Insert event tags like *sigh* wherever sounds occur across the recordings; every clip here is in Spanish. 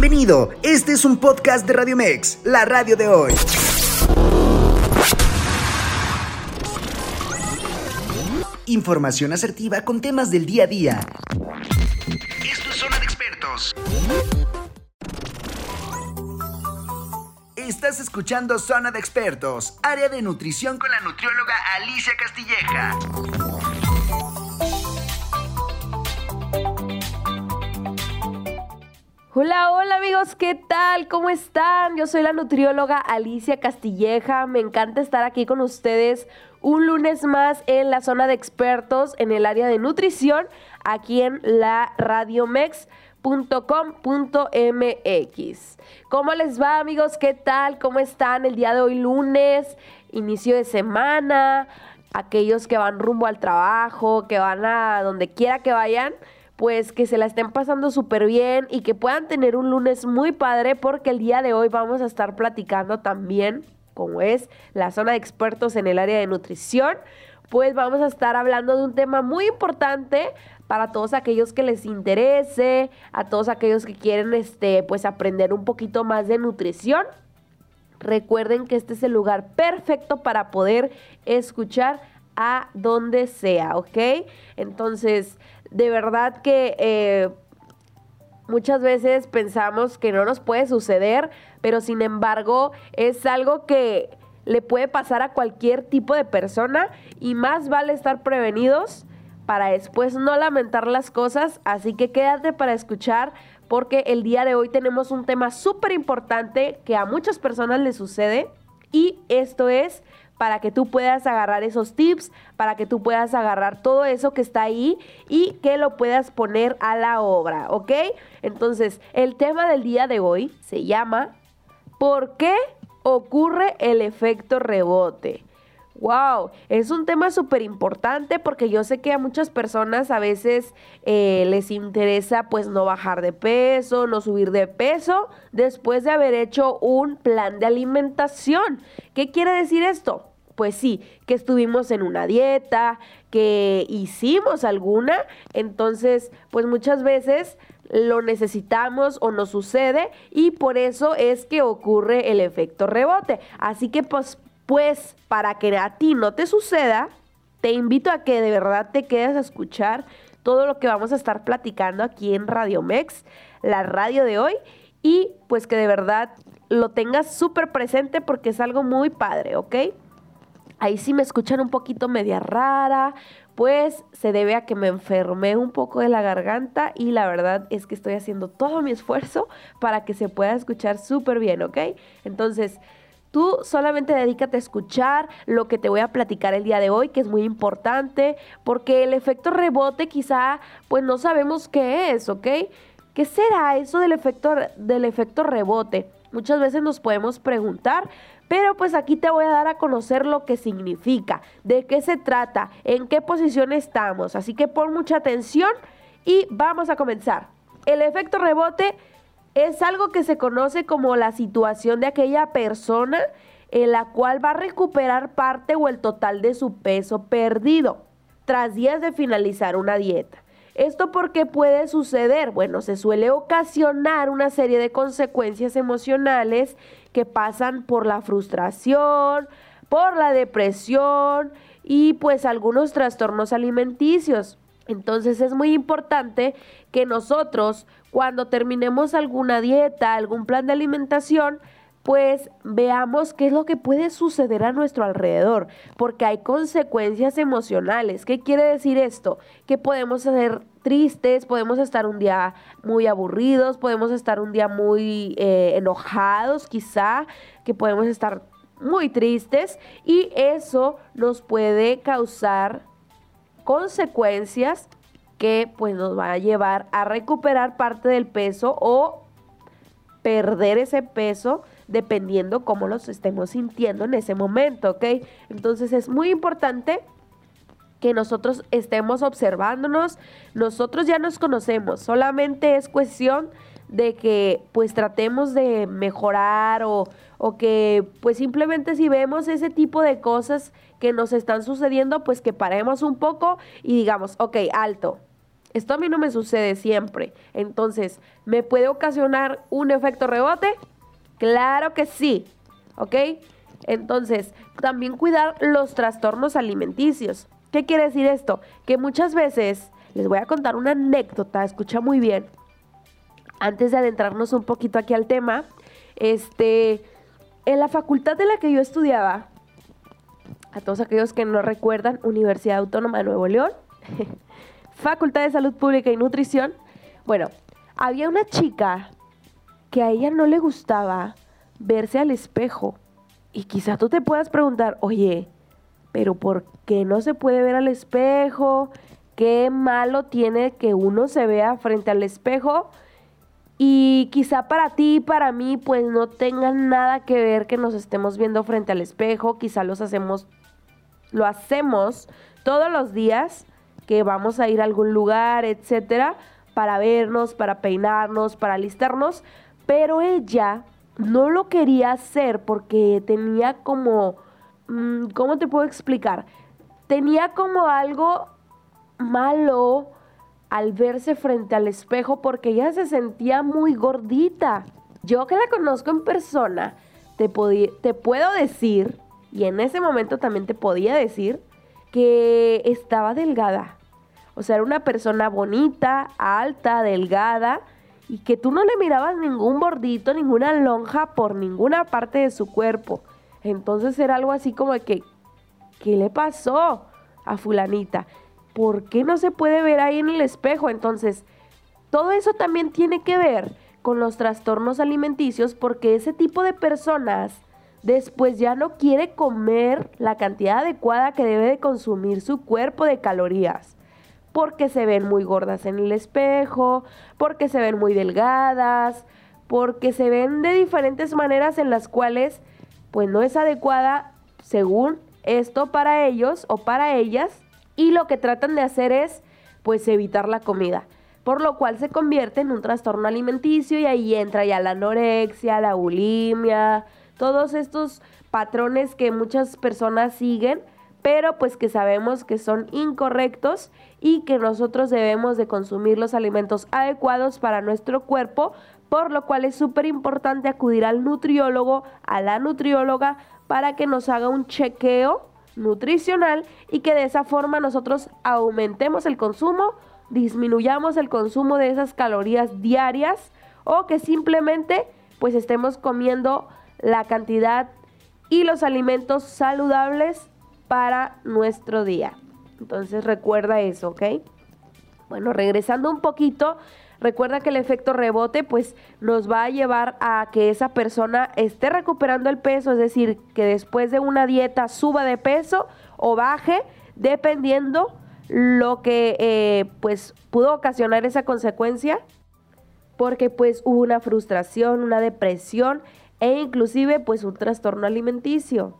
Bienvenido, este es un podcast de Radio Mex, la radio de hoy. Información asertiva con temas del día a día. Esto es Zona de Expertos. Estás escuchando Zona de Expertos, área de nutrición con la nutrióloga Alicia Castilleja. Hola, hola amigos, ¿qué tal? ¿Cómo están? Yo soy la nutrióloga Alicia Castilleja. Me encanta estar aquí con ustedes un lunes más en la zona de expertos en el área de nutrición, aquí en la radiomex.com.mx. ¿Cómo les va amigos? ¿Qué tal? ¿Cómo están el día de hoy lunes? Inicio de semana, aquellos que van rumbo al trabajo, que van a donde quiera que vayan pues que se la estén pasando súper bien y que puedan tener un lunes muy padre porque el día de hoy vamos a estar platicando también, como es la zona de expertos en el área de nutrición, pues vamos a estar hablando de un tema muy importante para todos aquellos que les interese, a todos aquellos que quieren este pues aprender un poquito más de nutrición. Recuerden que este es el lugar perfecto para poder escuchar a donde sea, ¿ok? Entonces, de verdad que eh, muchas veces pensamos que no nos puede suceder, pero sin embargo es algo que le puede pasar a cualquier tipo de persona y más vale estar prevenidos para después no lamentar las cosas, así que quédate para escuchar porque el día de hoy tenemos un tema súper importante que a muchas personas les sucede y esto es para que tú puedas agarrar esos tips, para que tú puedas agarrar todo eso que está ahí y que lo puedas poner a la obra, ¿ok? Entonces, el tema del día de hoy se llama ¿Por qué ocurre el efecto rebote? Wow, es un tema súper importante porque yo sé que a muchas personas a veces eh, les interesa pues no bajar de peso, no subir de peso después de haber hecho un plan de alimentación. ¿Qué quiere decir esto? Pues sí, que estuvimos en una dieta, que hicimos alguna, entonces pues muchas veces lo necesitamos o nos sucede y por eso es que ocurre el efecto rebote. Así que pues pues para que a ti no te suceda, te invito a que de verdad te quedes a escuchar todo lo que vamos a estar platicando aquí en Radio Mex, la radio de hoy, y pues que de verdad lo tengas súper presente porque es algo muy padre, ¿ok? Ahí sí me escuchan un poquito media rara, pues se debe a que me enfermé un poco de la garganta y la verdad es que estoy haciendo todo mi esfuerzo para que se pueda escuchar súper bien, ¿ok? Entonces, Tú solamente dedícate a escuchar lo que te voy a platicar el día de hoy, que es muy importante, porque el efecto rebote quizá, pues no sabemos qué es, ¿ok? ¿Qué será eso del efecto, del efecto rebote? Muchas veces nos podemos preguntar, pero pues aquí te voy a dar a conocer lo que significa, de qué se trata, en qué posición estamos. Así que pon mucha atención y vamos a comenzar. El efecto rebote es algo que se conoce como la situación de aquella persona en la cual va a recuperar parte o el total de su peso perdido tras días de finalizar una dieta. ¿Esto por qué puede suceder? Bueno, se suele ocasionar una serie de consecuencias emocionales que pasan por la frustración, por la depresión y pues algunos trastornos alimenticios. Entonces es muy importante que nosotros cuando terminemos alguna dieta, algún plan de alimentación, pues veamos qué es lo que puede suceder a nuestro alrededor, porque hay consecuencias emocionales. ¿Qué quiere decir esto? Que podemos ser tristes, podemos estar un día muy aburridos, podemos estar un día muy eh, enojados quizá, que podemos estar muy tristes y eso nos puede causar consecuencias que pues nos va a llevar a recuperar parte del peso o perder ese peso dependiendo cómo los estemos sintiendo en ese momento, ¿ok? Entonces es muy importante que nosotros estemos observándonos, nosotros ya nos conocemos, solamente es cuestión de que pues tratemos de mejorar o, o que pues simplemente si vemos ese tipo de cosas que nos están sucediendo, pues que paremos un poco y digamos, ok, alto, Esto a mí no me sucede siempre. Entonces, ¿me puede ocasionar un efecto rebote? Claro que sí. ¿Ok? Entonces, también cuidar los trastornos alimenticios. ¿Qué quiere decir esto? Que muchas veces, les voy a contar una anécdota, escucha muy bien. Antes de adentrarnos un poquito aquí al tema, este, en la facultad de la que yo estudiaba, a todos aquellos que no recuerdan, Universidad Autónoma de Nuevo León, *laughs* Facultad de Salud Pública y Nutrición, bueno, había una chica que a ella no le gustaba verse al espejo. Y quizá tú te puedas preguntar, oye, pero ¿por qué no se puede ver al espejo? ¿Qué malo tiene que uno se vea frente al espejo? Y quizá para ti y para mí pues no tenga nada que ver que nos estemos viendo frente al espejo, quizá los hacemos lo hacemos todos los días que vamos a ir a algún lugar, etcétera, para vernos, para peinarnos, para alistarnos, pero ella no lo quería hacer porque tenía como, mm, ¿cómo te puedo explicar? Tenía como algo malo al verse frente al espejo porque ella se sentía muy gordita. Yo que la conozco en persona, te, te puedo decir, y en ese momento también te podía decir, que estaba delgada. O sea, era una persona bonita, alta, delgada, y que tú no le mirabas ningún bordito, ninguna lonja por ninguna parte de su cuerpo. Entonces era algo así como que, ¿qué le pasó a fulanita? ¿Por qué no se puede ver ahí en el espejo? Entonces, todo eso también tiene que ver con los trastornos alimenticios porque ese tipo de personas después ya no quiere comer la cantidad adecuada que debe de consumir su cuerpo de calorías porque se ven muy gordas en el espejo, porque se ven muy delgadas, porque se ven de diferentes maneras en las cuales pues no es adecuada según esto para ellos o para ellas y lo que tratan de hacer es pues evitar la comida, por lo cual se convierte en un trastorno alimenticio y ahí entra ya la anorexia, la bulimia, todos estos patrones que muchas personas siguen pero pues que sabemos que son incorrectos y que nosotros debemos de consumir los alimentos adecuados para nuestro cuerpo, por lo cual es súper importante acudir al nutriólogo, a la nutrióloga, para que nos haga un chequeo nutricional y que de esa forma nosotros aumentemos el consumo, disminuyamos el consumo de esas calorías diarias o que simplemente pues estemos comiendo la cantidad y los alimentos saludables para nuestro día. Entonces recuerda eso, ¿ok? Bueno, regresando un poquito, recuerda que el efecto rebote pues nos va a llevar a que esa persona esté recuperando el peso, es decir, que después de una dieta suba de peso o baje, dependiendo lo que eh, pues pudo ocasionar esa consecuencia, porque pues hubo una frustración, una depresión e inclusive pues un trastorno alimenticio.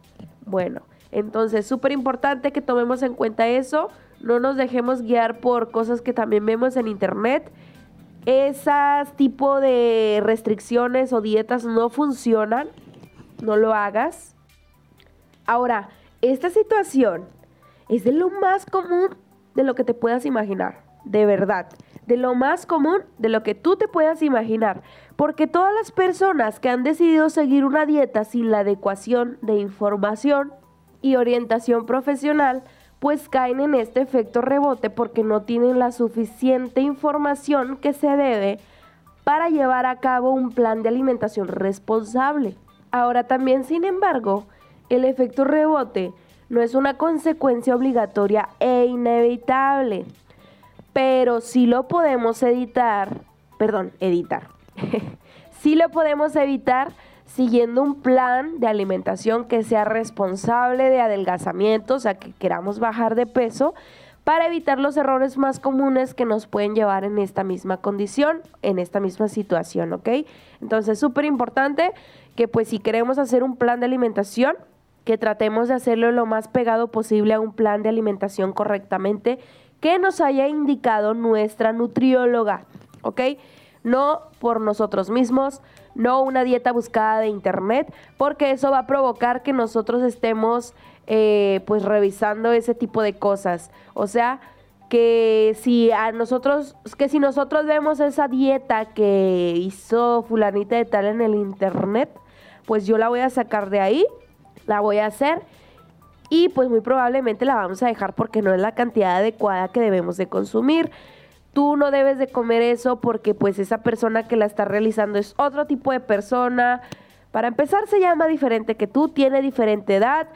Bueno, entonces, súper importante que tomemos en cuenta eso, no nos dejemos guiar por cosas que también vemos en internet. Esas tipo de restricciones o dietas no funcionan, no lo hagas. Ahora, esta situación es de lo más común de lo que te puedas imaginar, de verdad, de lo más común de lo que tú te puedas imaginar, porque todas las personas que han decidido seguir una dieta sin la adecuación de información, y orientación profesional, pues caen en este efecto rebote porque no tienen la suficiente información que se debe para llevar a cabo un plan de alimentación responsable. Ahora también, sin embargo, el efecto rebote no es una consecuencia obligatoria e inevitable, pero sí lo podemos editar, perdón, editar. *laughs* sí lo podemos evitar siguiendo un plan de alimentación que sea responsable de adelgazamiento, o sea, que queramos bajar de peso, para evitar los errores más comunes que nos pueden llevar en esta misma condición, en esta misma situación, ¿ok? Entonces, súper importante que pues si queremos hacer un plan de alimentación, que tratemos de hacerlo lo más pegado posible a un plan de alimentación correctamente que nos haya indicado nuestra nutrióloga, ¿ok? No por nosotros mismos, no una dieta buscada de internet, porque eso va a provocar que nosotros estemos eh, pues revisando ese tipo de cosas. O sea, que si a nosotros, que si nosotros vemos esa dieta que hizo fulanita de tal en el internet, pues yo la voy a sacar de ahí, la voy a hacer y pues muy probablemente la vamos a dejar porque no es la cantidad adecuada que debemos de consumir. Tú no debes de comer eso porque pues esa persona que la está realizando es otro tipo de persona. Para empezar se llama diferente que tú, tiene diferente edad,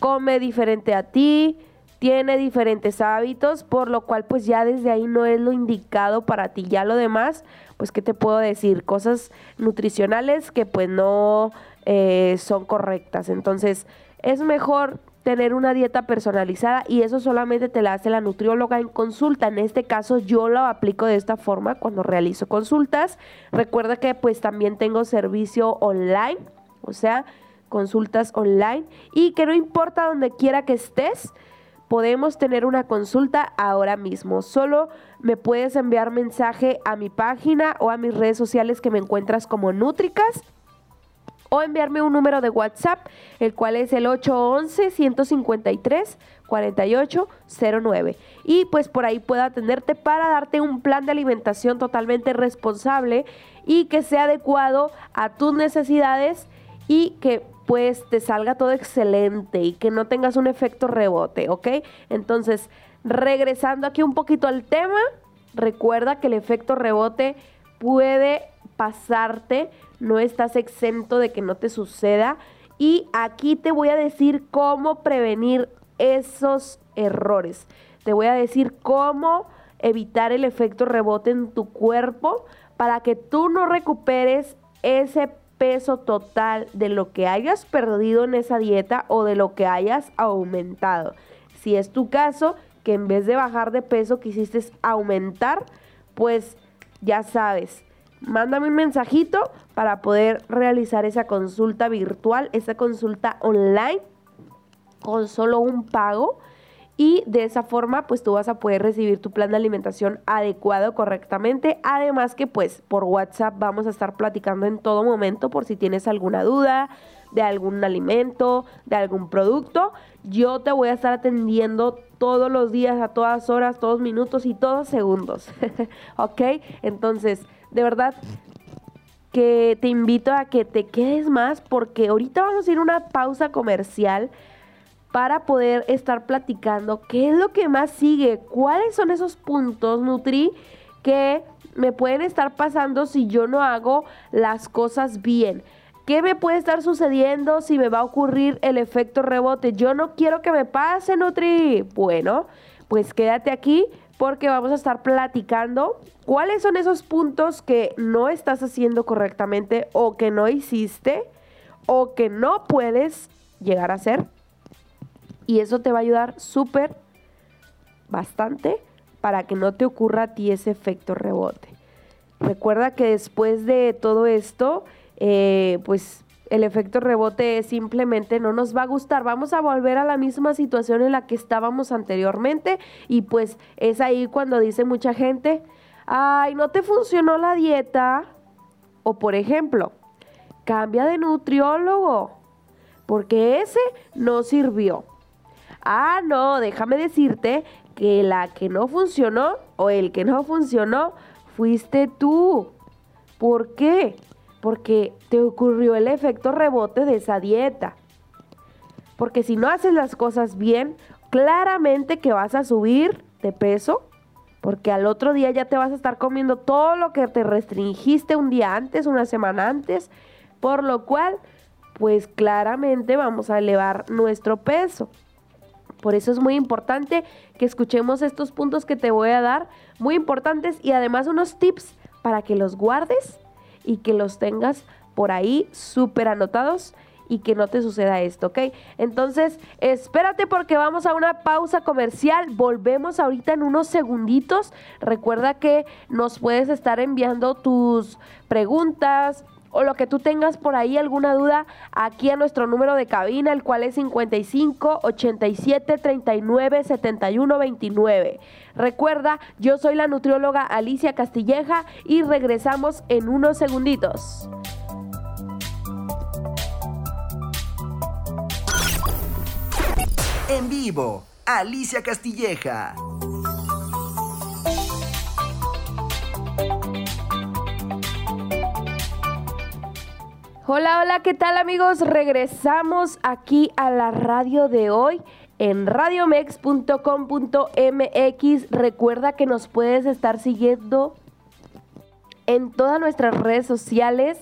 come diferente a ti, tiene diferentes hábitos, por lo cual pues ya desde ahí no es lo indicado para ti. Ya lo demás, pues qué te puedo decir, cosas nutricionales que pues no eh, son correctas. Entonces es mejor tener una dieta personalizada y eso solamente te la hace la nutrióloga en consulta. En este caso yo lo aplico de esta forma cuando realizo consultas. Recuerda que pues también tengo servicio online, o sea, consultas online y que no importa donde quiera que estés, podemos tener una consulta ahora mismo. Solo me puedes enviar mensaje a mi página o a mis redes sociales que me encuentras como Nutricas o enviarme un número de WhatsApp, el cual es el 811-153-4809. Y pues por ahí puedo atenderte para darte un plan de alimentación totalmente responsable y que sea adecuado a tus necesidades y que pues te salga todo excelente y que no tengas un efecto rebote, ¿ok? Entonces, regresando aquí un poquito al tema, recuerda que el efecto rebote puede pasarte, no estás exento de que no te suceda. Y aquí te voy a decir cómo prevenir esos errores. Te voy a decir cómo evitar el efecto rebote en tu cuerpo para que tú no recuperes ese peso total de lo que hayas perdido en esa dieta o de lo que hayas aumentado. Si es tu caso, que en vez de bajar de peso quisiste aumentar, pues ya sabes, mándame un mensajito para poder realizar esa consulta virtual, esa consulta online con solo un pago y de esa forma pues tú vas a poder recibir tu plan de alimentación adecuado correctamente. Además que pues por WhatsApp vamos a estar platicando en todo momento por si tienes alguna duda de algún alimento, de algún producto. Yo te voy a estar atendiendo todos los días, a todas horas, todos minutos y todos segundos. *laughs* ¿Ok? Entonces, de verdad que te invito a que te quedes más porque ahorita vamos a ir a una pausa comercial para poder estar platicando qué es lo que más sigue, cuáles son esos puntos, Nutri, que me pueden estar pasando si yo no hago las cosas bien. ¿Qué me puede estar sucediendo si me va a ocurrir el efecto rebote? Yo no quiero que me pase, Nutri. Bueno, pues quédate aquí porque vamos a estar platicando cuáles son esos puntos que no estás haciendo correctamente o que no hiciste o que no puedes llegar a hacer y eso te va a ayudar súper bastante para que no te ocurra a ti ese efecto rebote. Recuerda que después de todo esto, eh, pues el efecto rebote simplemente no nos va a gustar. Vamos a volver a la misma situación en la que estábamos anteriormente y pues es ahí cuando dice mucha gente, ay, no te funcionó la dieta. O por ejemplo, cambia de nutriólogo porque ese no sirvió. Ah, no, déjame decirte que la que no funcionó o el que no funcionó fuiste tú. ¿Por qué? Porque te ocurrió el efecto rebote de esa dieta. Porque si no haces las cosas bien, claramente que vas a subir de peso, porque al otro día ya te vas a estar comiendo todo lo que te restringiste un día antes, una semana antes, por lo cual, pues claramente vamos a elevar nuestro peso. Por eso es muy importante que escuchemos estos puntos que te voy a dar, muy importantes y además unos tips para que los guardes y que los tengas por ahí súper anotados y que no te suceda esto, ¿ok? Entonces, espérate porque vamos a una pausa comercial. Volvemos ahorita en unos segunditos. Recuerda que nos puedes estar enviando tus preguntas, o lo que tú tengas por ahí alguna duda aquí a nuestro número de cabina, el cual es 55 87 39 71 29. Recuerda, yo soy la nutrióloga Alicia Castilleja y regresamos en unos segunditos. En vivo, Alicia Castilleja. Hola, hola, ¿qué tal amigos? Regresamos aquí a la radio de hoy en radiomex.com.mx. Recuerda que nos puedes estar siguiendo en todas nuestras redes sociales,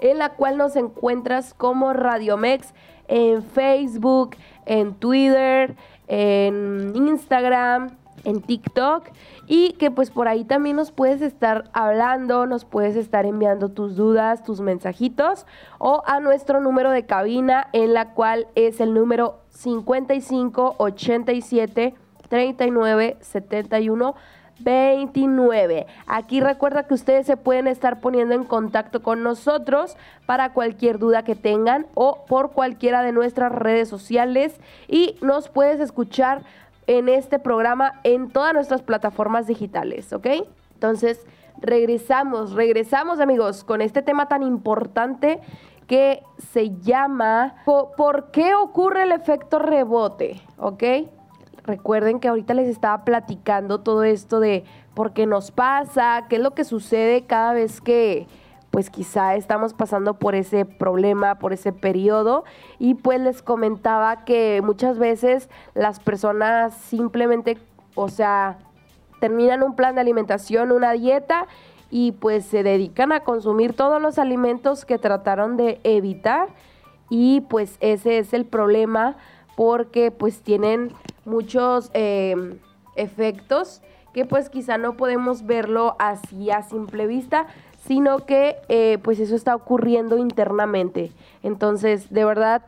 en la cual nos encuentras como Radiomex en Facebook, en Twitter, en Instagram, en TikTok y que pues por ahí también nos puedes estar hablando, nos puedes estar enviando tus dudas, tus mensajitos o a nuestro número de cabina en la cual es el número 55 87 39 71 29. Aquí recuerda que ustedes se pueden estar poniendo en contacto con nosotros para cualquier duda que tengan o por cualquiera de nuestras redes sociales y nos puedes escuchar en este programa en todas nuestras plataformas digitales, ¿ok? Entonces, regresamos, regresamos amigos con este tema tan importante que se llama ¿Por qué ocurre el efecto rebote? ¿Ok? Recuerden que ahorita les estaba platicando todo esto de por qué nos pasa, qué es lo que sucede cada vez que pues quizá estamos pasando por ese problema, por ese periodo. Y pues les comentaba que muchas veces las personas simplemente, o sea, terminan un plan de alimentación, una dieta y pues se dedican a consumir todos los alimentos que trataron de evitar. Y pues ese es el problema porque pues tienen muchos em, efectos que pues quizá no podemos verlo así a simple vista, sino que eh, pues eso está ocurriendo internamente. Entonces, de verdad,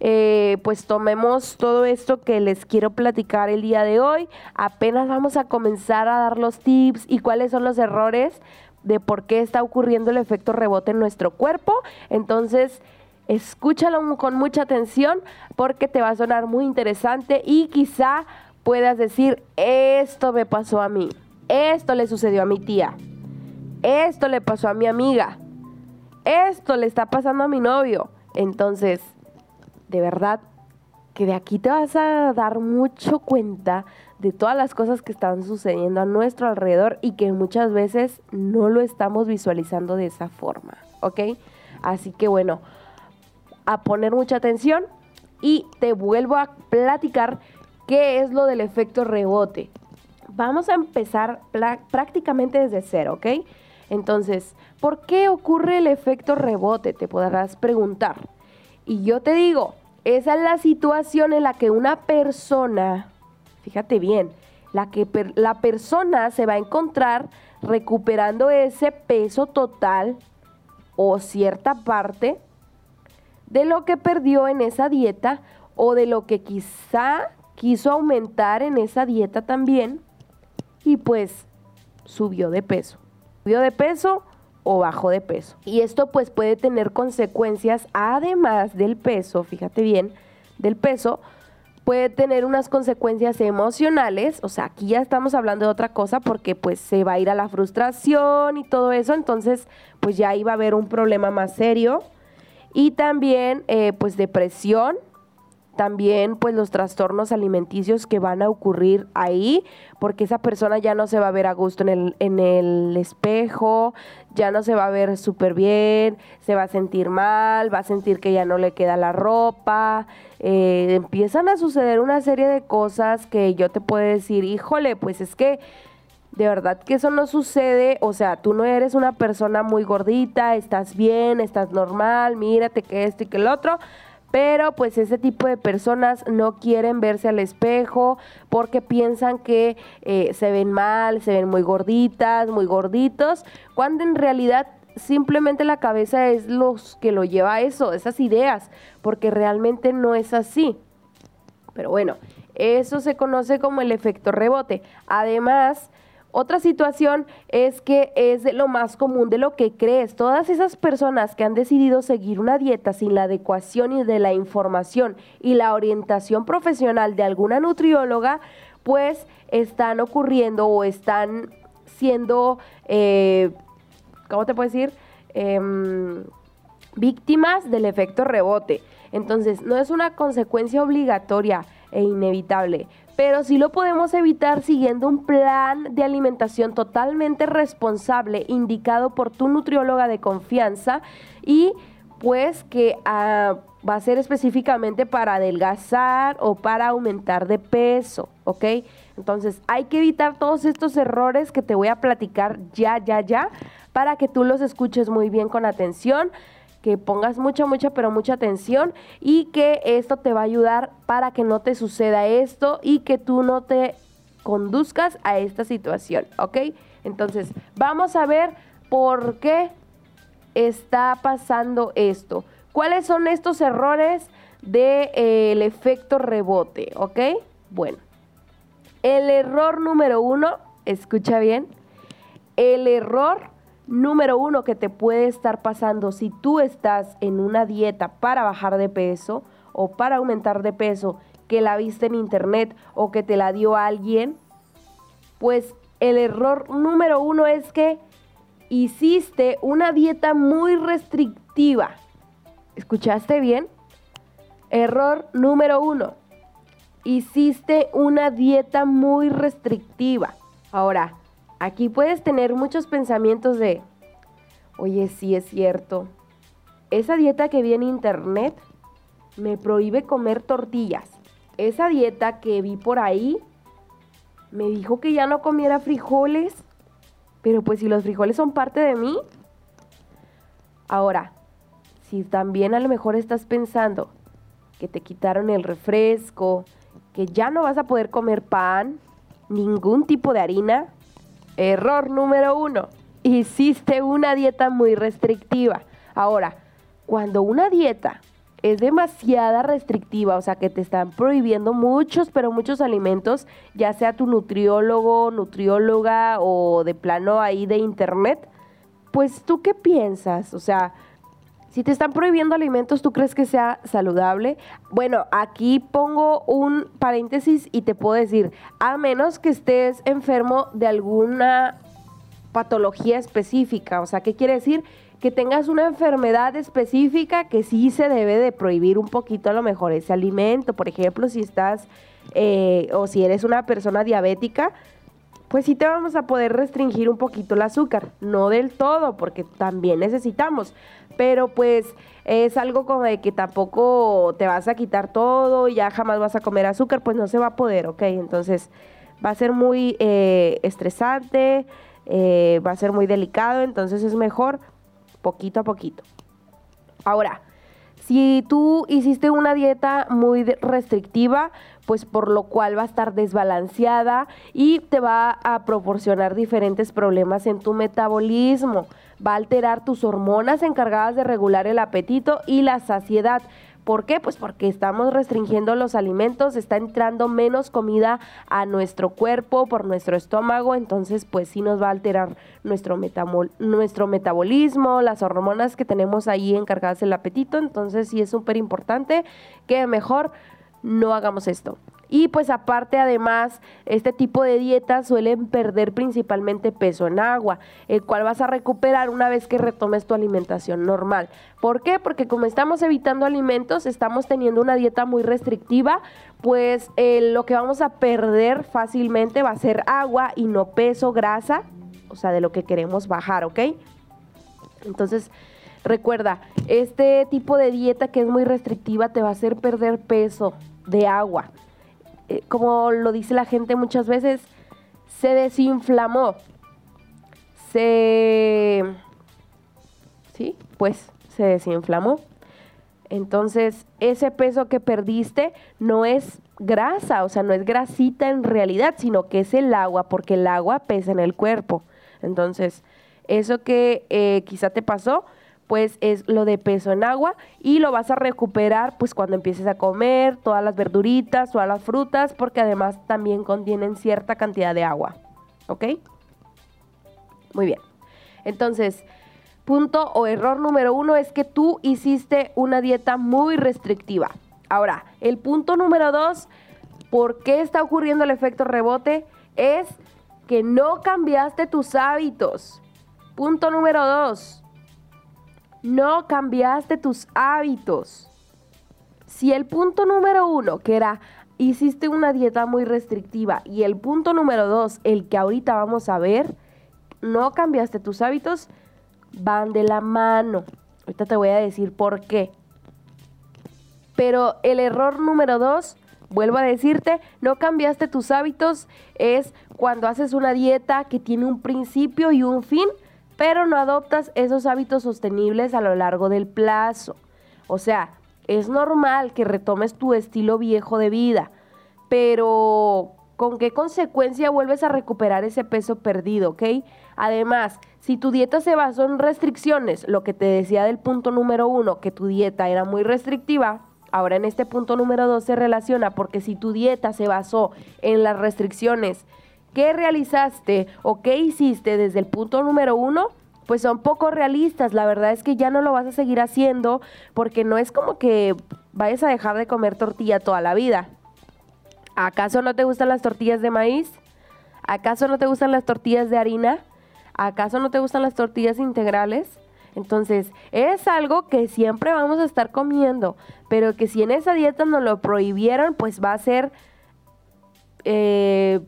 eh, pues tomemos todo esto que les quiero platicar el día de hoy. Apenas vamos a comenzar a dar los tips y cuáles son los errores de por qué está ocurriendo el efecto rebote en nuestro cuerpo. Entonces, escúchalo con mucha atención porque te va a sonar muy interesante y quizá puedas decir, esto me pasó a mí, esto le sucedió a mi tía esto le pasó a mi amiga, esto le está pasando a mi novio. Entonces, de verdad que de aquí te vas a dar mucho cuenta de todas las cosas que están sucediendo a nuestro alrededor y que muchas veces no lo estamos visualizando de esa forma, ¿ok? Así que bueno, a poner mucha atención y te vuelvo a platicar qué es lo del efecto rebote. Vamos a empezar prácticamente desde cero, ¿ok? Entonces, ¿por qué ocurre el efecto rebote? Te podrás preguntar. Y yo te digo, esa es la situación en la que una persona, fíjate bien, la que la persona se va a encontrar recuperando ese peso total o cierta parte de lo que perdió en esa dieta o de lo que quizá quiso aumentar en esa dieta también y pues subió de peso de peso o bajó de peso. Y esto pues puede tener consecuencias además del peso, fíjate bien, del peso, puede tener unas consecuencias emocionales, o sea, aquí ya estamos hablando de otra cosa porque pues se va a ir a la frustración y todo eso, entonces pues ya iba a haber un problema más serio. Y también eh, pues depresión, también pues los trastornos alimenticios que van a ocurrir ahí, porque esa persona ya no se va a ver a gusto en el, en el espejo, ya no se va a ver súper bien, se va a sentir mal, va a sentir que ya no le queda la ropa, eh, empiezan a suceder una serie de cosas que yo te puedo decir, híjole, pues es que de verdad que eso no sucede, o sea, tú no eres una persona muy gordita, estás bien, estás normal, mírate que esto y que el otro, pero pues ese tipo de personas no quieren verse al espejo porque piensan que eh, se ven mal, se ven muy gorditas, muy gorditos, cuando en realidad simplemente la cabeza es los que lo lleva a eso, esas ideas, porque realmente no es así. Pero bueno, eso se conoce como el efecto rebote. Además, otra situación es que es lo más común de lo que crees. Todas esas personas que han decidido seguir una dieta sin la adecuación y de la información y la orientación profesional de alguna nutrióloga, pues están ocurriendo o están siendo, eh, ¿cómo te puedo decir? Em, víctimas del efecto rebote. Entonces, no es una consecuencia obligatoria e inevitable, pero sí lo podemos evitar siguiendo un plan de alimentación totalmente responsable indicado por tu nutrióloga de confianza y pues que ah, va a ser específicamente para adelgazar o para aumentar de peso, ¿ok? Entonces hay que evitar todos estos errores que te voy a platicar ya, ya, ya, para que tú los escuches muy bien con atención, que pongas mucha, mucha, pero mucha atención y que esto te va a ayudar para que no te suceda esto y que tú no te conduzcas a esta situación, ¿ok? Entonces, vamos a ver por qué está pasando esto. ¿Cuáles son estos errores del de, eh, efecto rebote? ¿Ok? Bueno, el error número uno, escucha bien, el error número uno que te puede estar pasando si tú estás en una dieta para bajar de peso o para aumentar de peso que la viste en internet o que te la dio alguien, pues el error número uno es que hiciste una dieta muy restrictiva. ¿Escuchaste bien? Error número uno. Hiciste una dieta muy restrictiva. Ahora, aquí puedes tener muchos pensamientos de, oye, sí es cierto. Esa dieta que vi en internet me prohíbe comer tortillas. Esa dieta que vi por ahí me dijo que ya no comiera frijoles pero pues si los frijoles son parte de mí. Ahora, si también a lo mejor estás pensando que te quitaron el refresco, que ya no vas a poder comer pan, ningún tipo de harina, error número uno, hiciste una dieta muy restrictiva. Ahora, cuando una dieta es demasiada restrictiva, o sea que te están prohibiendo muchos, pero muchos alimentos, ya sea tu nutriólogo, nutrióloga o de plano ahí de internet, pues tú qué piensas? O sea, si te están prohibiendo alimentos, ¿tú crees que sea saludable? Bueno, aquí pongo un paréntesis y te puedo decir, a menos que estés enfermo de alguna patología específica, o sea, ¿qué quiere decir? que tengas una enfermedad específica que sí se debe de prohibir un poquito a lo mejor ese alimento. Por ejemplo, si estás eh, o si eres una persona diabética, pues sí te vamos a poder restringir un poquito el azúcar. No del todo, porque también necesitamos. Pero pues es algo como de que tampoco te vas a quitar todo y ya jamás vas a comer azúcar, pues no se va a poder, ¿ok? Entonces va a ser muy eh, estresante, eh, va a ser muy delicado, entonces es mejor poquito a poquito. Ahora, si tú hiciste una dieta muy restrictiva, pues por lo cual va a estar desbalanceada y te va a proporcionar diferentes problemas en tu metabolismo. Va a alterar tus hormonas encargadas de regular el apetito y la saciedad. ¿Por qué? Pues porque estamos restringiendo los alimentos, está entrando menos comida a nuestro cuerpo por nuestro estómago, entonces pues sí nos va a alterar nuestro, nuestro metabolismo, las hormonas que tenemos ahí encargadas del apetito, entonces sí es súper importante que mejor no hagamos esto. Y pues aparte además, este tipo de dietas suelen perder principalmente peso en agua, el cual vas a recuperar una vez que retomes tu alimentación normal. ¿Por qué? Porque como estamos evitando alimentos, estamos teniendo una dieta muy restrictiva, pues eh, lo que vamos a perder fácilmente va a ser agua y no peso, grasa, o sea, de lo que queremos bajar, ¿ok? Entonces, recuerda, este tipo de dieta que es muy restrictiva te va a hacer perder peso de agua. Eh, como lo dice la gente muchas veces, se desinflamó. Se... Sí, pues se desinflamó. Entonces, ese peso que perdiste no es grasa, o sea, no es grasita en realidad, sino que es el agua, porque el agua pesa en el cuerpo. Entonces, eso que eh, quizá te pasó, pues es lo de peso en agua y lo vas a recuperar pues cuando empieces a comer todas las verduritas, todas las frutas, porque además también contienen cierta cantidad de agua. ¿Ok? Muy bien. Entonces, punto o error número uno es que tú hiciste una dieta muy restrictiva. Ahora, el punto número dos, ¿por qué está ocurriendo el efecto rebote? Es que no cambiaste tus hábitos. Punto número dos, no cambiaste tus hábitos. Si el punto número uno, que era hiciste una dieta muy restrictiva, y el punto número dos, el que ahorita vamos a ver, no cambiaste tus hábitos, van de la mano. Ahorita te voy a decir por qué. Pero el error número dos, vuelvo a decirte, no cambiaste tus hábitos, es cuando haces una dieta que tiene un principio y un fin, pero no adoptas esos hábitos sostenibles a lo largo del plazo. O sea, es normal que retomes tu estilo viejo de vida, pero ¿con qué consecuencia vuelves a recuperar ese peso perdido, ok? Además, si tu dieta se basó en restricciones, lo que te decía del punto número uno, que tu dieta era muy restrictiva, ahora en este punto número dos se relaciona porque si tu dieta se basó en las restricciones que realizaste o qué hiciste desde el punto número uno, pues son poco realistas. La verdad es que ya no lo vas a seguir haciendo porque no es como que vayas a dejar de comer tortilla toda la vida. ¿Acaso no te gustan las tortillas de maíz? ¿Acaso no te gustan las tortillas de harina? ¿Acaso no te gustan las tortillas integrales? Entonces, es algo que siempre vamos a estar comiendo, pero que si en esa dieta nos lo prohibieron, pues va a ser, eh,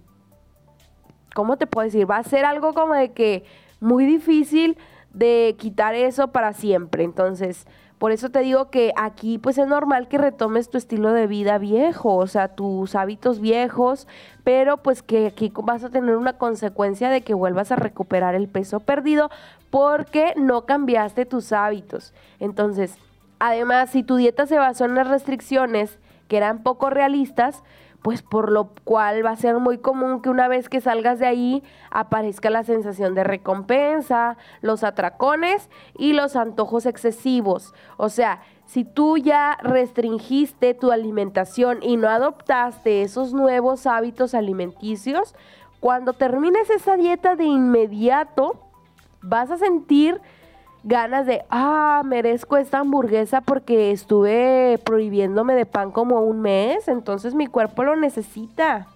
¿cómo te puedo decir? Va a ser algo como de que muy difícil de quitar eso para siempre. Entonces, por eso te digo que aquí pues es normal que retomes tu estilo de vida viejo, o sea, tus hábitos viejos, pero pues que aquí vas a tener una consecuencia de que vuelvas a recuperar el peso perdido porque no cambiaste tus hábitos. Entonces, además, si tu dieta se basó en las restricciones que eran poco realistas, pues por lo cual va a ser muy común que una vez que salgas de ahí aparezca la sensación de recompensa, los atracones y los antojos excesivos. O sea, si tú ya restringiste tu alimentación y no adoptaste esos nuevos hábitos alimenticios, cuando termines esa dieta de inmediato vas a sentir ganas de, ah, merezco esta hamburguesa porque estuve prohibiéndome de pan como un mes, entonces mi cuerpo lo necesita.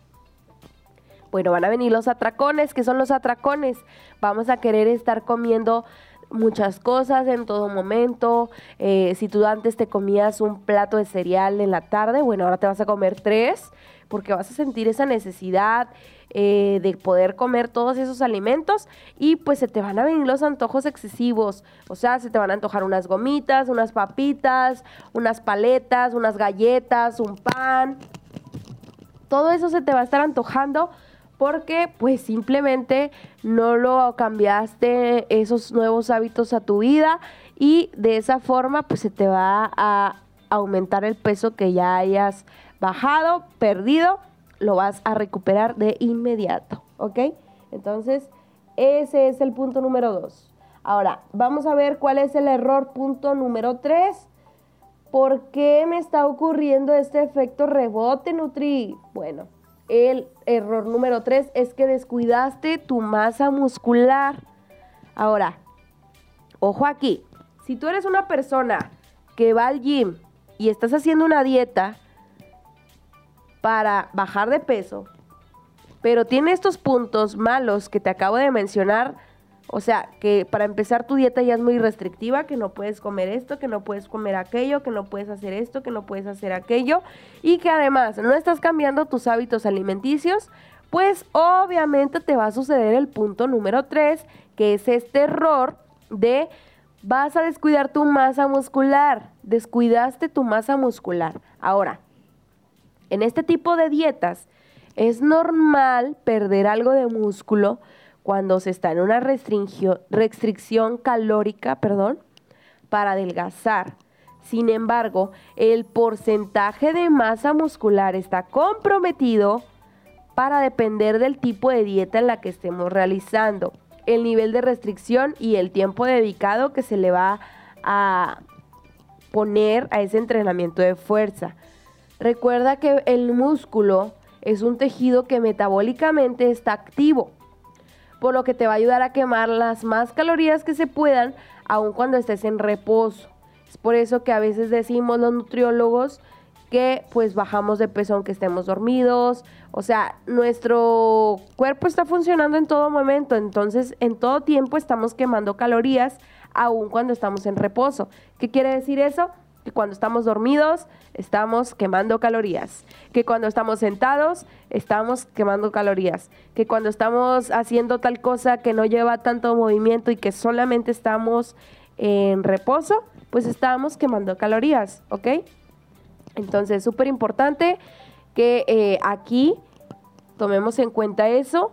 Bueno, van a venir los atracones, ¿qué son los atracones? Vamos a querer estar comiendo muchas cosas en todo momento. Eh, si tú antes te comías un plato de cereal en la tarde, bueno, ahora te vas a comer tres porque vas a sentir esa necesidad eh, de poder comer todos esos alimentos y pues se te van a venir los antojos excesivos. O sea, se te van a antojar unas gomitas, unas papitas, unas paletas, unas galletas, un pan. Todo eso se te va a estar antojando porque pues simplemente no lo cambiaste esos nuevos hábitos a tu vida y de esa forma pues se te va a aumentar el peso que ya hayas bajado, perdido lo vas a recuperar de inmediato, ¿ok? Entonces, ese es el punto número dos. Ahora, vamos a ver cuál es el error punto número tres. ¿Por qué me está ocurriendo este efecto rebote, Nutri? Bueno, el error número tres es que descuidaste tu masa muscular. Ahora, ojo aquí, si tú eres una persona que va al gym y estás haciendo una dieta, para bajar de peso, pero tiene estos puntos malos que te acabo de mencionar. O sea, que para empezar tu dieta ya es muy restrictiva, que no puedes comer esto, que no puedes comer aquello, que no puedes hacer esto, que no puedes hacer aquello, y que además no estás cambiando tus hábitos alimenticios, pues obviamente te va a suceder el punto número 3, que es este error de vas a descuidar tu masa muscular, descuidaste tu masa muscular. Ahora, en este tipo de dietas es normal perder algo de músculo cuando se está en una restricción calórica, perdón, para adelgazar. Sin embargo, el porcentaje de masa muscular está comprometido para depender del tipo de dieta en la que estemos realizando, el nivel de restricción y el tiempo dedicado que se le va a poner a ese entrenamiento de fuerza. Recuerda que el músculo es un tejido que metabólicamente está activo, por lo que te va a ayudar a quemar las más calorías que se puedan, aun cuando estés en reposo. Es por eso que a veces decimos los nutriólogos que pues bajamos de peso aunque estemos dormidos. O sea, nuestro cuerpo está funcionando en todo momento, entonces en todo tiempo estamos quemando calorías aun cuando estamos en reposo. ¿Qué quiere decir eso? Que cuando estamos dormidos estamos quemando calorías, que cuando estamos sentados estamos quemando calorías, que cuando estamos haciendo tal cosa que no lleva tanto movimiento y que solamente estamos en reposo, pues estábamos quemando calorías, ¿ok? Entonces, súper importante que eh, aquí tomemos en cuenta eso,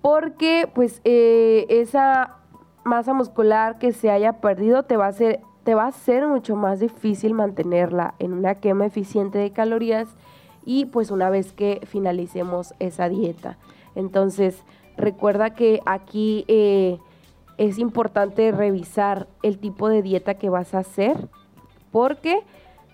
porque pues eh, esa masa muscular que se haya perdido te va a ser te va a ser mucho más difícil mantenerla en una quema eficiente de calorías y pues una vez que finalicemos esa dieta. Entonces, recuerda que aquí eh, es importante revisar el tipo de dieta que vas a hacer porque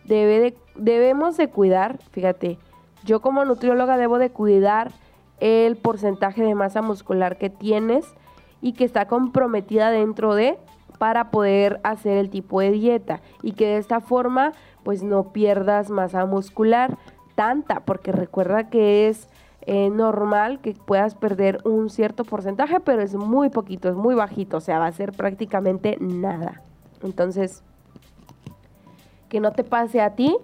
debe debemos de cuidar, fíjate, yo como nutrióloga debo de cuidar el porcentaje de masa muscular que tienes y que está comprometida dentro de para poder hacer el tipo de dieta y que de esta forma pues no pierdas masa muscular tanta, porque recuerda que es eh, normal que puedas perder un cierto porcentaje, pero es muy poquito, es muy bajito, o sea, va a ser prácticamente nada. Entonces, que no te pase a ti.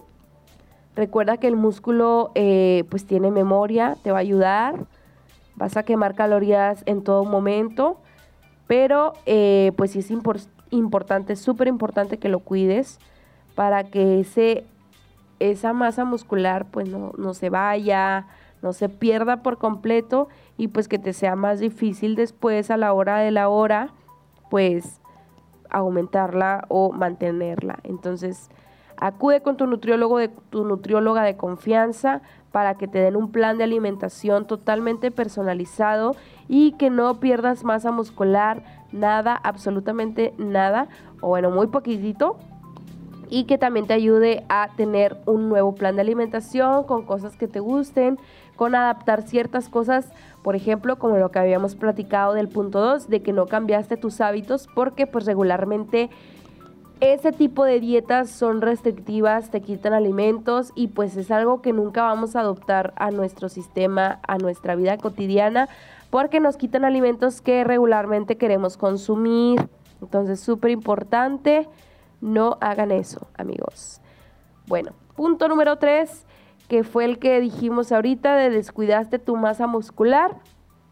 Recuerda que el músculo eh, pues tiene memoria, te va a ayudar, vas a quemar calorías en todo momento pero eh, pues sí es importante, súper importante que lo cuides para que ese, esa masa muscular pues no, no se vaya, no se pierda por completo y pues que te sea más difícil después a la hora de la hora pues aumentarla o mantenerla. Entonces, acude con tu nutriólogo de tu nutrióloga de confianza para que te den un plan de alimentación totalmente personalizado y que no pierdas masa muscular, nada, absolutamente nada, o bueno, muy poquitito, y que también te ayude a tener un nuevo plan de alimentación con cosas que te gusten, con adaptar ciertas cosas, por ejemplo, como lo que habíamos platicado del punto 2, de que no cambiaste tus hábitos porque pues regularmente ese tipo de dietas son restrictivas, te quitan alimentos y pues es algo que nunca vamos a adoptar a nuestro sistema, a nuestra vida cotidiana, porque nos quitan alimentos que regularmente queremos consumir. Entonces, súper importante, no hagan eso, amigos. Bueno, punto número tres, que fue el que dijimos ahorita de descuidaste tu masa muscular.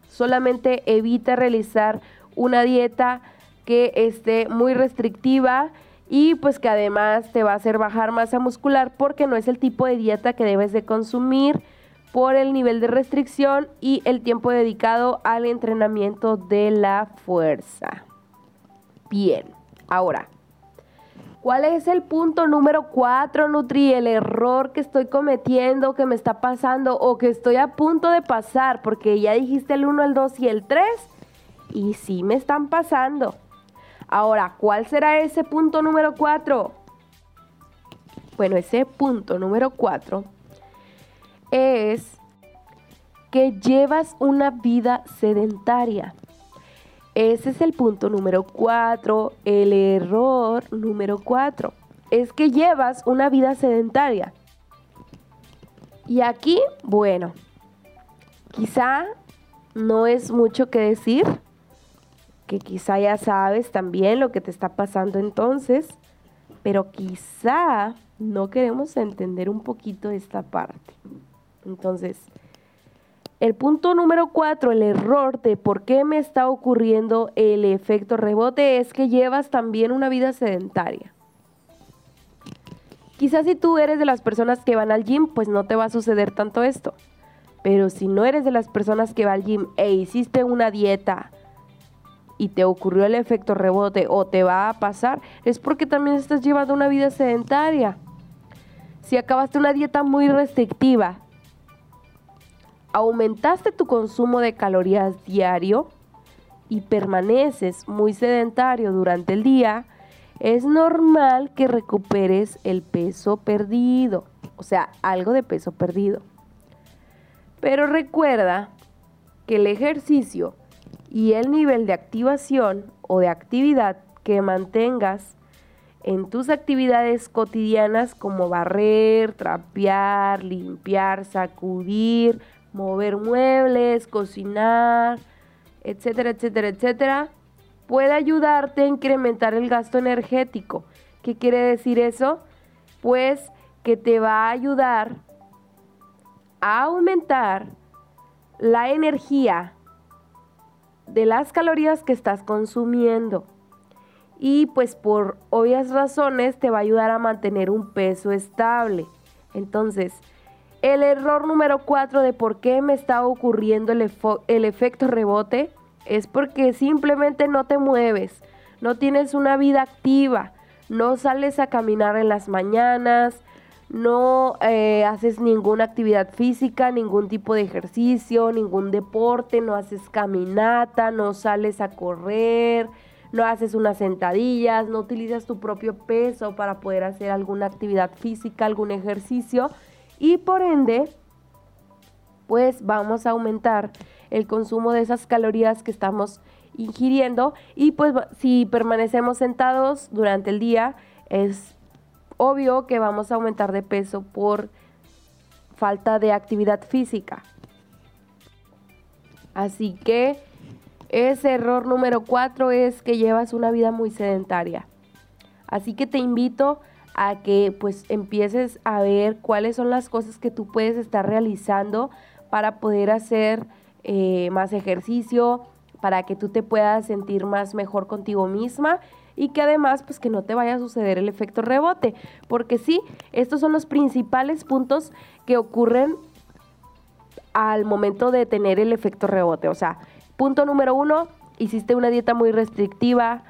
Solamente evita realizar una dieta que esté muy restrictiva y pues que además te va a hacer bajar masa muscular porque no es el tipo de dieta que debes de consumir por el nivel de restricción y el tiempo dedicado al entrenamiento de la fuerza. Bien, ahora, ¿cuál es el punto número 4, Nutri? El error que estoy cometiendo, que me está pasando o que estoy a punto de pasar, porque ya dijiste el 1, el 2 y el 3 y sí me están pasando. Ahora, ¿cuál será ese punto número 4? Bueno, ese punto número 4 es que llevas una vida sedentaria. Ese es el punto número 4, el error número 4. Es que llevas una vida sedentaria. Y aquí, bueno, quizá no es mucho que decir, que quizá ya sabes también lo que te está pasando entonces, pero quizá no queremos entender un poquito esta parte. Entonces, el punto número cuatro, el error de por qué me está ocurriendo el efecto rebote es que llevas también una vida sedentaria. Quizás si tú eres de las personas que van al gym, pues no te va a suceder tanto esto. Pero si no eres de las personas que va al gym e hiciste una dieta, y te ocurrió el efecto rebote o te va a pasar, es porque también estás llevando una vida sedentaria. Si acabaste una dieta muy restrictiva, aumentaste tu consumo de calorías diario y permaneces muy sedentario durante el día, es normal que recuperes el peso perdido, o sea, algo de peso perdido. Pero recuerda que el ejercicio y el nivel de activación o de actividad que mantengas en tus actividades cotidianas como barrer, trapear, limpiar, sacudir, mover muebles, cocinar, etcétera, etcétera, etcétera, puede ayudarte a incrementar el gasto energético. ¿Qué quiere decir eso? Pues que te va a ayudar a aumentar la energía de las calorías que estás consumiendo. y pues por obvias razones te va a ayudar a mantener un peso estable. Entonces, el error número 4 de por qué me está ocurriendo el, el efecto rebote es porque simplemente no te mueves, no tienes una vida activa, no sales a caminar en las mañanas, no eh, haces ninguna actividad física, ningún tipo de ejercicio, ningún deporte, no haces caminata, no sales a correr, no haces unas sentadillas, no utilizas tu propio peso para poder hacer alguna actividad física, algún ejercicio. Y por ende, pues vamos a aumentar el consumo de esas calorías que estamos ingiriendo. Y pues si permanecemos sentados durante el día es obvio que vamos a aumentar de peso por falta de actividad física. Así que ese error número cuatro es que llevas una vida muy sedentaria. Así que te invito a que pues empieces a ver cuáles son las cosas que tú puedes estar realizando para poder hacer eh, más ejercicio, para que tú te puedas sentir más mejor contigo misma y que además pues que no te vaya a suceder el efecto rebote, porque sí, estos son los principales puntos que ocurren al momento de tener el efecto rebote, o sea, punto número uno, hiciste una dieta muy restrictiva,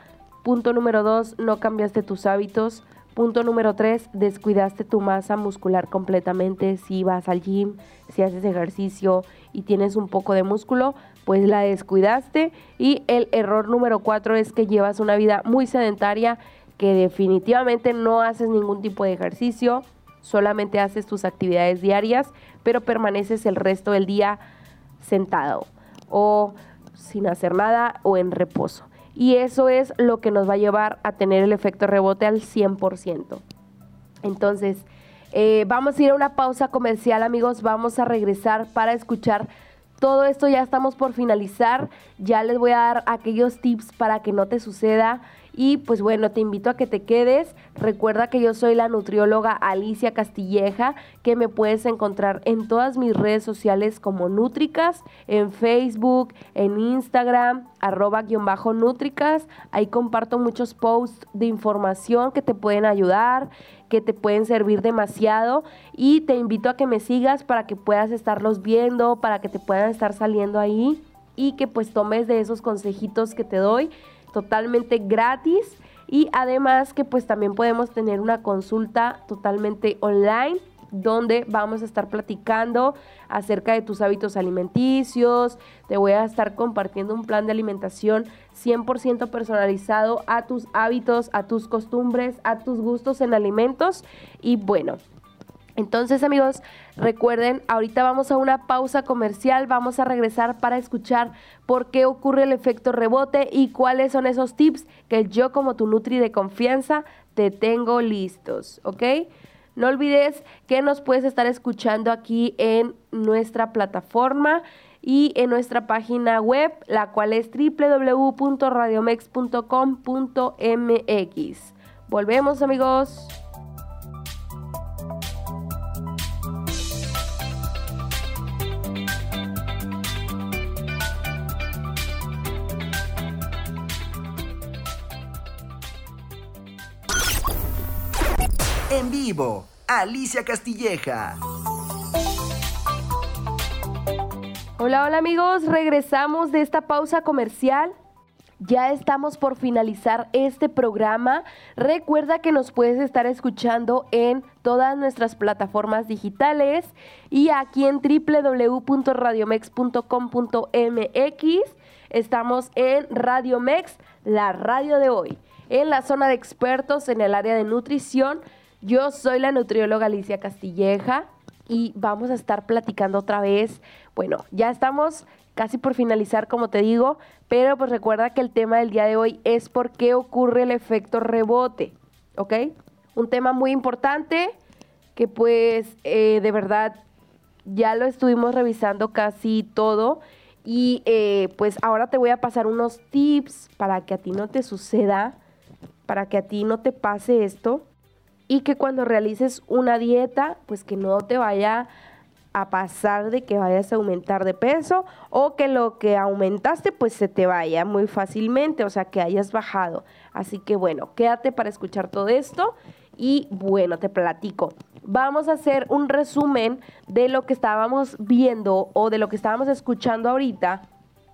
punto número dos, no cambiaste tus hábitos, Punto número tres, descuidaste tu masa muscular completamente. Si vas al gym, si haces ejercicio y tienes un poco de músculo, pues la descuidaste. Y el error número cuatro es que llevas una vida muy sedentaria, que definitivamente no haces ningún tipo de ejercicio, solamente haces tus actividades diarias, pero permaneces el resto del día sentado o sin hacer nada o en reposo. Y eso es lo que nos va a llevar a tener el efecto rebote al 100%. Entonces, eh, vamos a ir a una pausa comercial, amigos. Vamos a regresar para escuchar todo esto. Ya estamos por finalizar. Ya les voy a dar aquellos tips para que no te suceda. Y pues bueno, te invito a que te quedes. Recuerda que yo soy la nutrióloga Alicia Castilleja, que me puedes encontrar en todas mis redes sociales como Nutricas, en Facebook, en Instagram, arroba guion bajo Nutricas. Ahí comparto muchos posts de información que te pueden ayudar, que te pueden servir demasiado. Y te invito a que me sigas para que puedas estarlos viendo, para que te puedan estar saliendo ahí y que pues tomes de esos consejitos que te doy totalmente gratis. Y además que pues también podemos tener una consulta totalmente online donde vamos a estar platicando acerca de tus hábitos alimenticios, te voy a estar compartiendo un plan de alimentación 100% personalizado a tus hábitos, a tus costumbres, a tus gustos en alimentos. Y bueno, entonces amigos, recuerden, ahorita vamos a una pausa comercial, vamos a regresar para escuchar por qué ocurre el efecto rebote y cuáles son esos tips que yo como tu Nutri de confianza te tengo listos, ¿ok? No olvides que nos puedes estar escuchando aquí en nuestra plataforma y en nuestra página web, la cual es www.radiomex.com.mx. Volvemos amigos. En vivo, Alicia Castilleja. Hola, hola amigos, regresamos de esta pausa comercial. Ya estamos por finalizar este programa. Recuerda que nos puedes estar escuchando en todas nuestras plataformas digitales y aquí en www.radiomex.com.mx estamos en Radiomex, la radio de hoy, en la zona de expertos en el área de nutrición yo soy la nutrióloga Alicia Castilleja y vamos a estar platicando otra vez. Bueno, ya estamos casi por finalizar, como te digo, pero pues recuerda que el tema del día de hoy es por qué ocurre el efecto rebote, ¿ok? Un tema muy importante que pues eh, de verdad ya lo estuvimos revisando casi todo y eh, pues ahora te voy a pasar unos tips para que a ti no te suceda, para que a ti no te pase esto y que cuando realices una dieta, pues que no te vaya a pasar de que vayas a aumentar de peso o que lo que aumentaste pues se te vaya muy fácilmente, o sea, que hayas bajado. Así que bueno, quédate para escuchar todo esto y bueno, te platico. Vamos a hacer un resumen de lo que estábamos viendo o de lo que estábamos escuchando ahorita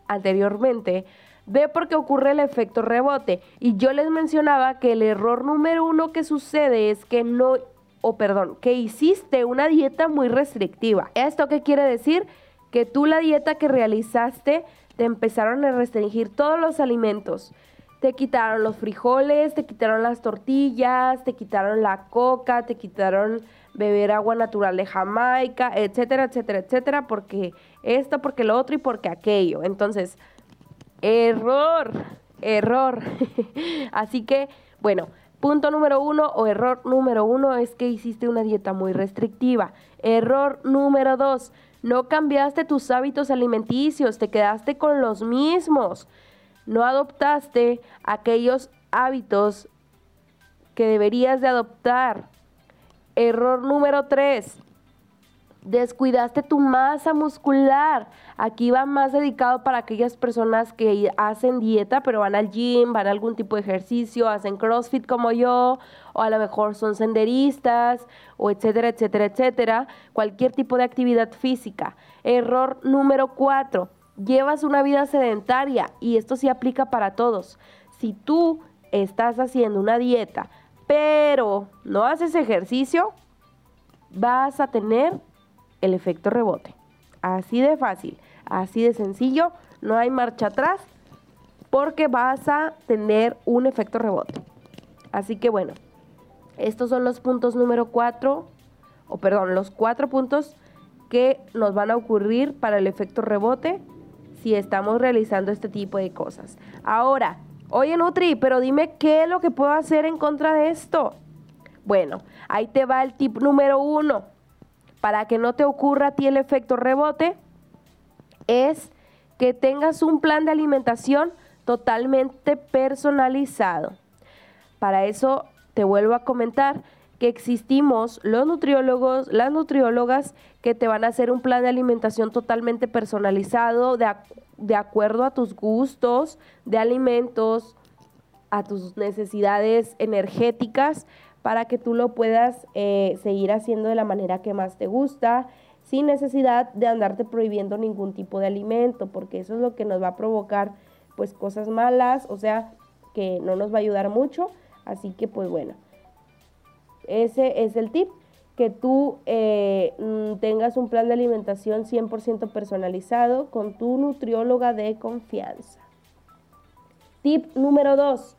anteriormente de por qué ocurre el efecto rebote. Y yo les mencionaba que el error número uno que sucede es que no o perdón, que hiciste una dieta muy restrictiva. ¿Esto qué quiere decir? Que tú la dieta que realizaste te empezaron a restringir todos los alimentos. Te quitaron los frijoles, te quitaron las tortillas, te quitaron la coca, te quitaron beber agua natural de Jamaica, etcétera, etcétera, etcétera, porque esto, porque lo otro y porque aquello. Entonces, error, error. *laughs* Así que, bueno, Punto número uno o error número uno es que hiciste una dieta muy restrictiva. Error número dos, no cambiaste tus hábitos alimenticios, te quedaste con los mismos. No adoptaste aquellos hábitos que deberías de adoptar. Error número tres, Descuidaste tu masa muscular. Aquí va más dedicado para aquellas personas que hacen dieta, pero van al gym, van a algún tipo de ejercicio, hacen CrossFit como yo, o a lo mejor son senderistas, o etcétera, etcétera, etcétera. Cualquier tipo de actividad física. Error número cuatro. Llevas una vida sedentaria y esto sí aplica para todos. Si tú estás haciendo una dieta, pero no haces ejercicio, vas a tener el efecto rebote. Así de fácil, así de sencillo, no hay marcha atrás porque vas a tener un efecto rebote. Así que bueno, estos son los puntos número 4, o perdón, los cuatro puntos que nos van a ocurrir para el efecto rebote si estamos realizando este tipo de cosas. Ahora, oye Nutri, pero dime qué es lo que puedo hacer en contra de esto. Bueno, ahí te va el tip número uno para que no te ocurra a ti el efecto rebote, es que tengas un plan de alimentación totalmente personalizado. Para eso te vuelvo a comentar que existimos los nutriólogos, las nutriólogas que te van a hacer un plan de alimentación totalmente personalizado de, de acuerdo a tus gustos de alimentos, a tus necesidades energéticas para que tú lo puedas eh, seguir haciendo de la manera que más te gusta, sin necesidad de andarte prohibiendo ningún tipo de alimento, porque eso es lo que nos va a provocar pues cosas malas, o sea, que no nos va a ayudar mucho. Así que pues bueno, ese es el tip, que tú eh, mm, tengas un plan de alimentación 100% personalizado con tu nutrióloga de confianza. Tip número 2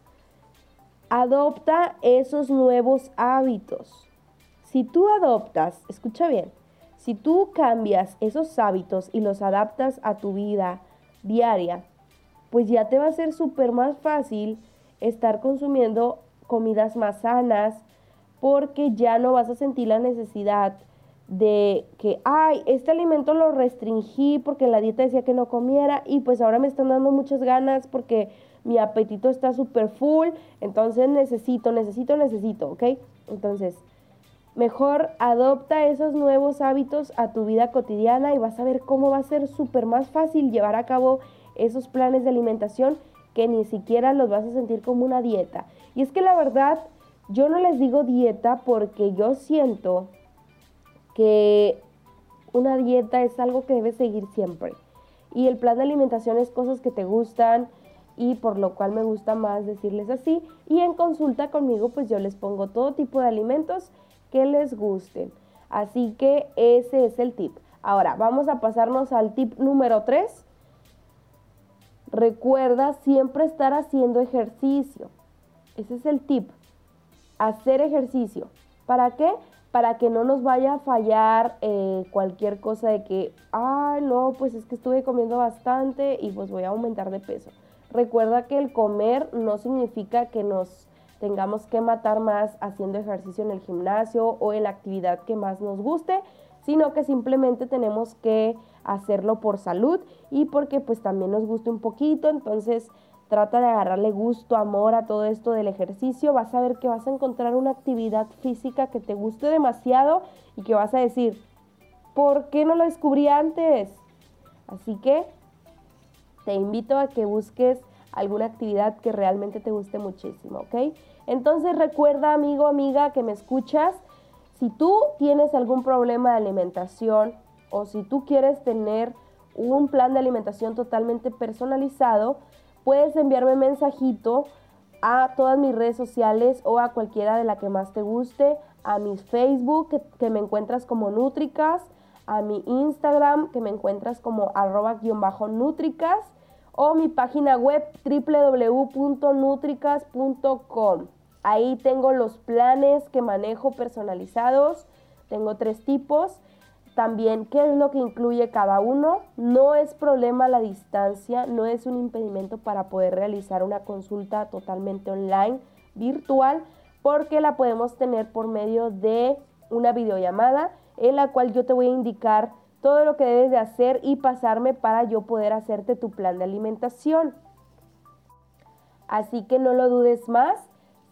Adopta esos nuevos hábitos. Si tú adoptas, escucha bien, si tú cambias esos hábitos y los adaptas a tu vida diaria, pues ya te va a ser súper más fácil estar consumiendo comidas más sanas porque ya no vas a sentir la necesidad de que, ay, este alimento lo restringí porque la dieta decía que no comiera y pues ahora me están dando muchas ganas porque mi apetito está súper full, entonces necesito, necesito, necesito, ¿ok? Entonces, mejor adopta esos nuevos hábitos a tu vida cotidiana y vas a ver cómo va a ser súper más fácil llevar a cabo esos planes de alimentación que ni siquiera los vas a sentir como una dieta. Y es que la verdad, yo no les digo dieta porque yo siento que una dieta es algo que debes seguir siempre. Y el plan de alimentación es cosas que te gustan, y por lo cual me gusta más decirles así. Y en consulta conmigo pues yo les pongo todo tipo de alimentos que les gusten. Así que ese es el tip. Ahora vamos a pasarnos al tip número 3. Recuerda siempre estar haciendo ejercicio. Ese es el tip. Hacer ejercicio. ¿Para qué? Para que no nos vaya a fallar eh, cualquier cosa de que, ah, no, pues es que estuve comiendo bastante y pues voy a aumentar de peso. Recuerda que el comer no significa que nos tengamos que matar más haciendo ejercicio en el gimnasio o en la actividad que más nos guste, sino que simplemente tenemos que hacerlo por salud y porque pues también nos guste un poquito, entonces trata de agarrarle gusto, amor a todo esto del ejercicio, vas a ver que vas a encontrar una actividad física que te guste demasiado y que vas a decir, ¿por qué no lo descubrí antes? Así que te invito a que busques alguna actividad que realmente te guste muchísimo, ¿ok? Entonces recuerda, amigo, amiga, que me escuchas, si tú tienes algún problema de alimentación o si tú quieres tener un plan de alimentación totalmente personalizado, puedes enviarme mensajito a todas mis redes sociales o a cualquiera de la que más te guste, a mi Facebook que, me encuentras como Nutricas, a mi Instagram que me encuentras como arroba-nutricas o mi página web www.nutricas.com. Ahí tengo los planes que manejo personalizados. Tengo tres tipos. También qué es lo que incluye cada uno. No es problema la distancia, no es un impedimento para poder realizar una consulta totalmente online, virtual, porque la podemos tener por medio de una videollamada en la cual yo te voy a indicar todo lo que debes de hacer y pasarme para yo poder hacerte tu plan de alimentación. Así que no lo dudes más.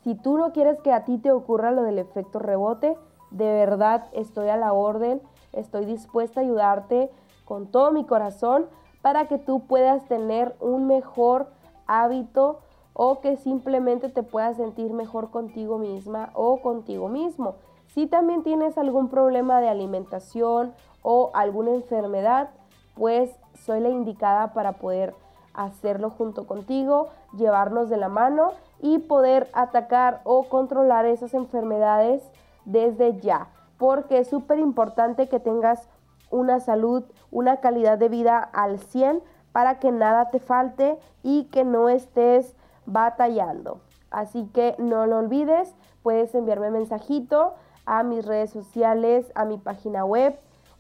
Si tú no quieres que a ti te ocurra lo del efecto rebote, de verdad estoy a la orden, estoy dispuesta a ayudarte con todo mi corazón para que tú puedas tener un mejor hábito o que simplemente te puedas sentir mejor contigo misma o contigo mismo. Si también tienes algún problema de alimentación o alguna enfermedad, pues soy la indicada para poder hacerlo junto contigo, llevarnos de la mano y poder atacar o controlar esas enfermedades desde ya. Porque es súper importante que tengas una salud, una calidad de vida al 100 para que nada te falte y que no estés batallando. Así que no lo olvides, puedes enviarme mensajito a mis redes sociales, a mi página web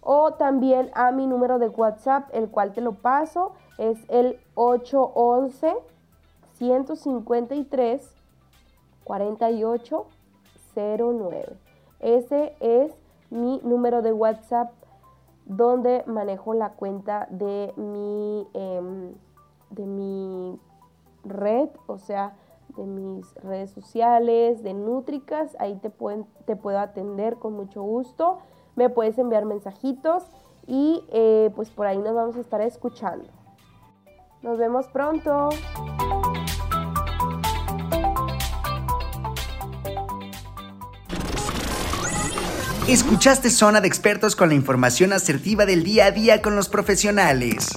o también a mi número de WhatsApp, el cual te lo paso, es el 811 153 4809. Ese es mi número de WhatsApp donde manejo la cuenta de mi, em, de mi red, o sea, de mis redes sociales, de Nutricas, ahí te, pueden, te puedo atender con mucho gusto, me puedes enviar mensajitos y eh, pues por ahí nos vamos a estar escuchando. Nos vemos pronto. Escuchaste Zona de Expertos con la información asertiva del día a día con los profesionales.